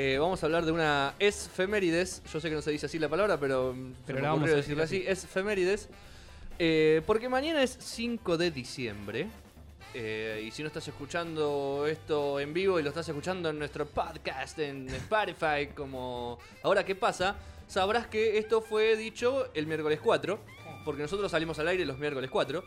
Eh, vamos a hablar de una esfemérides. Yo sé que no se dice así la palabra, pero, Pero se me vamos a decirlo decir así. Esfemérides. Eh, porque mañana es 5 de diciembre. Eh, y si no estás escuchando esto en vivo y lo estás escuchando en nuestro podcast en Spotify, como ahora qué pasa, sabrás que esto fue dicho el miércoles 4. Porque nosotros salimos al aire los miércoles 4.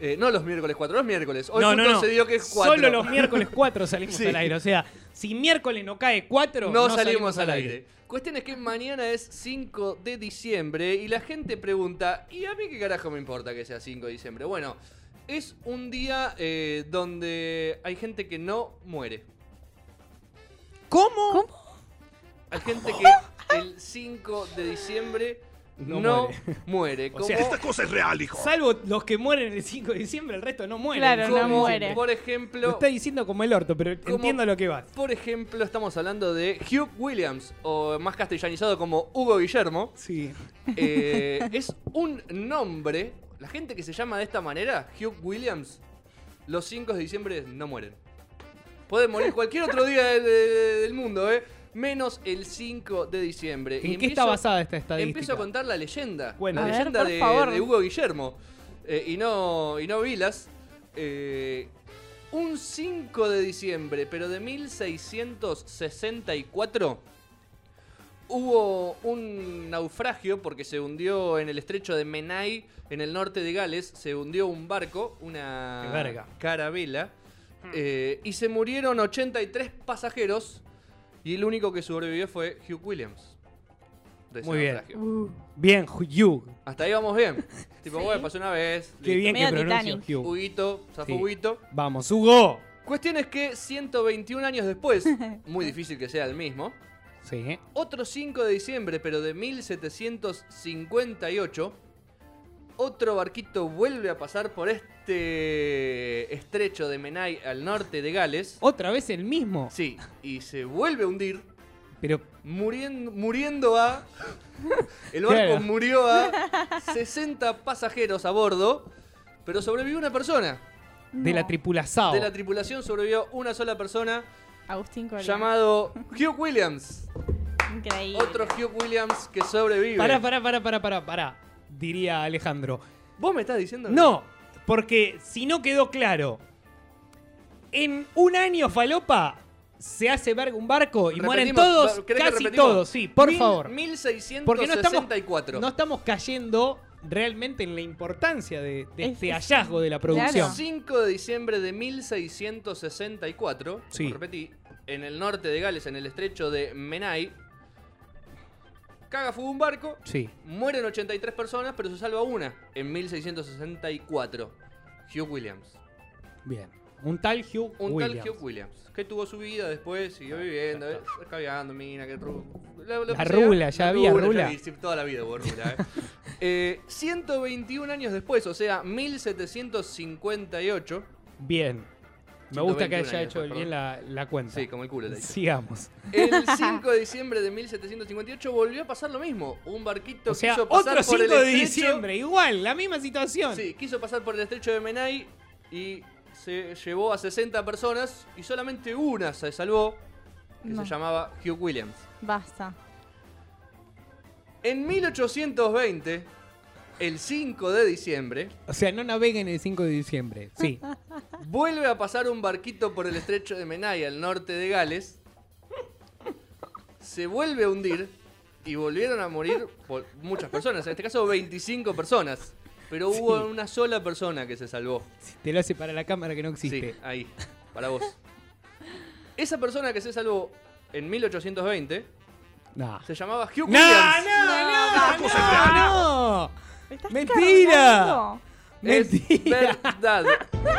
Eh, no los miércoles 4, los miércoles. Hoy no, justo no, no. se dio que es 4. Solo los miércoles 4 salimos Sí. al aire. O sea, si miércoles no cae 4, no, salimos, al aire. Cuestión es que mañana es 5 de diciembre y la gente pregunta, ¿y a mí qué carajo me importa que sea 5 de diciembre? Bueno, es un día eh, donde hay gente que no muere. ¿Cómo? Hay gente que el 5 de diciembre no, No muere. O sea, Esta cosa es real, hijo. Salvo los que mueren el 5 de diciembre, el resto no mueren. Claro, no muere. Por Lo ejemplo, está diciendo como el orto, pero Como- entiendo lo que vas. por ejemplo, estamos hablando de Hugh Williams, o más castellanizado como Hugo Guillermo. Sí. Eh, es un nombre. La gente que se llama de esta manera, Hugh Williams, los 5 de diciembre no mueren. Pueden morir cualquier otro día de- de- del mundo, ¿eh? Menos el 5 de diciembre. ¿En Y qué empiezo- está basada esta estadística? Empiezo a contar la leyenda. Bueno. la A ver, leyenda por de, favor. de Hugo Guillermo. Eh, y, no, y no Vilas. Eh, un 5 de diciembre, pero de 1664, hubo un naufragio porque se hundió en el estrecho de Menai, en el norte de Gales. Se hundió un barco, una carabela. eh, y se murieron 83 pasajeros. Y el único que sobrevivió fue Hugh Williams. de ese Muy bien. naufragio. Uh, Bien, Hugh. Hasta ahí vamos bien. tipo, Sí. bueno, pasó una vez. Qué listo. bien que Medio pronuncia Titanic. Hugh. Huguito, zafó Sí. Huguito. Vamos, Hugo. Cuestión es que 121 años después, muy difícil que sea el mismo, Sí. otro 5 de diciembre, pero de 1758, otro barquito vuelve a pasar por este estrecho de Menai al norte de Gales. Otra vez el mismo. Sí, y se vuelve a hundir, Pero muriendo, muriendo a... El barco Claro. murió a 60 pasajeros a bordo, pero sobrevivió una persona. de la tripulación. De la tripulación sobrevivió una sola persona Agustín Coria. llamado Hugh Williams. Increíble. Otro Hugh Williams que sobrevive. Pará, pará, pará, pará, pará, pará. Diría Alejandro. ¿Vos me estás diciendo? No, porque si no quedó claro, en un año falopa se hace verga un barco y mueren todos, ¿querés que casi todos, sí, por Mil- favor. 1664. Porque no estamos, no estamos cayendo realmente en la importancia de, de Es- este es- hallazgo de la producción. Claro. 5 de diciembre de 1664. Sí. repetí, en el norte de Gales, en el estrecho de Menai. Caga fuga un barco. Sí. Mueren 83 personas, pero se salva una en 1664. Hugh Williams. Bien. Un tal Hugh Un Williams. tal Hugh Williams. Que tuvo su vida después, siguió viviendo, eh, caviando, mina, que ru... La, La rula, ya había rula. vi, sí, toda la vida hubo rula, eh. Eh, 121 años después, o sea, 1758. Bien. Me gusta que 121 haya años, hecho perdón. bien la, la cuenta. Sí, como el culo. Sigamos. El 5 de diciembre de 1758 volvió a pasar lo mismo. Un barquito O sea, quiso pasar otro por 5 el de estrecho- diciembre, igual, la misma situación. Sí, quiso pasar por el estrecho de Menai y se llevó a 60 personas y solamente una se salvó, que No. se llamaba Hugh Williams. Basta. En 1820, el 5 de diciembre, O sea, no naveguen el 5 de diciembre. Sí. vuelve a pasar un barquito por el estrecho de Menai al norte de Gales. Se vuelve a hundir y volvieron a morir por muchas personas, en este caso 25 personas. Pero hubo Sí. una sola persona que se salvó. Te lo hace para la cámara que no existe. Sí, ahí, para vos. Esa persona que se salvó en 1820 No. se llamaba Hugh No, Williams. no, no, no, no. ¿Me estás Mentira. cargando? Es Mentira. verdad.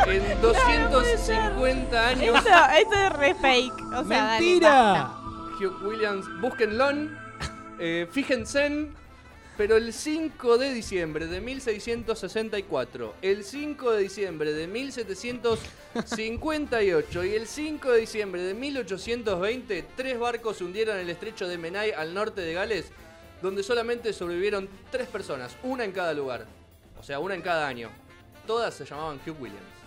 En 250 años, esto es re fake. O sea, dale, Mentira. Hugh Williams, búsquenlo, eh, fíjense, pero el 5 de diciembre de 1664, el 5 de diciembre de 1758 y el 5 de diciembre de 1820, tres barcos se hundieron en el estrecho de Menai al norte de Gales, donde solamente sobrevivieron tres personas, una en cada lugar, o sea, una en cada año. Todas se llamaban Hugh Williams.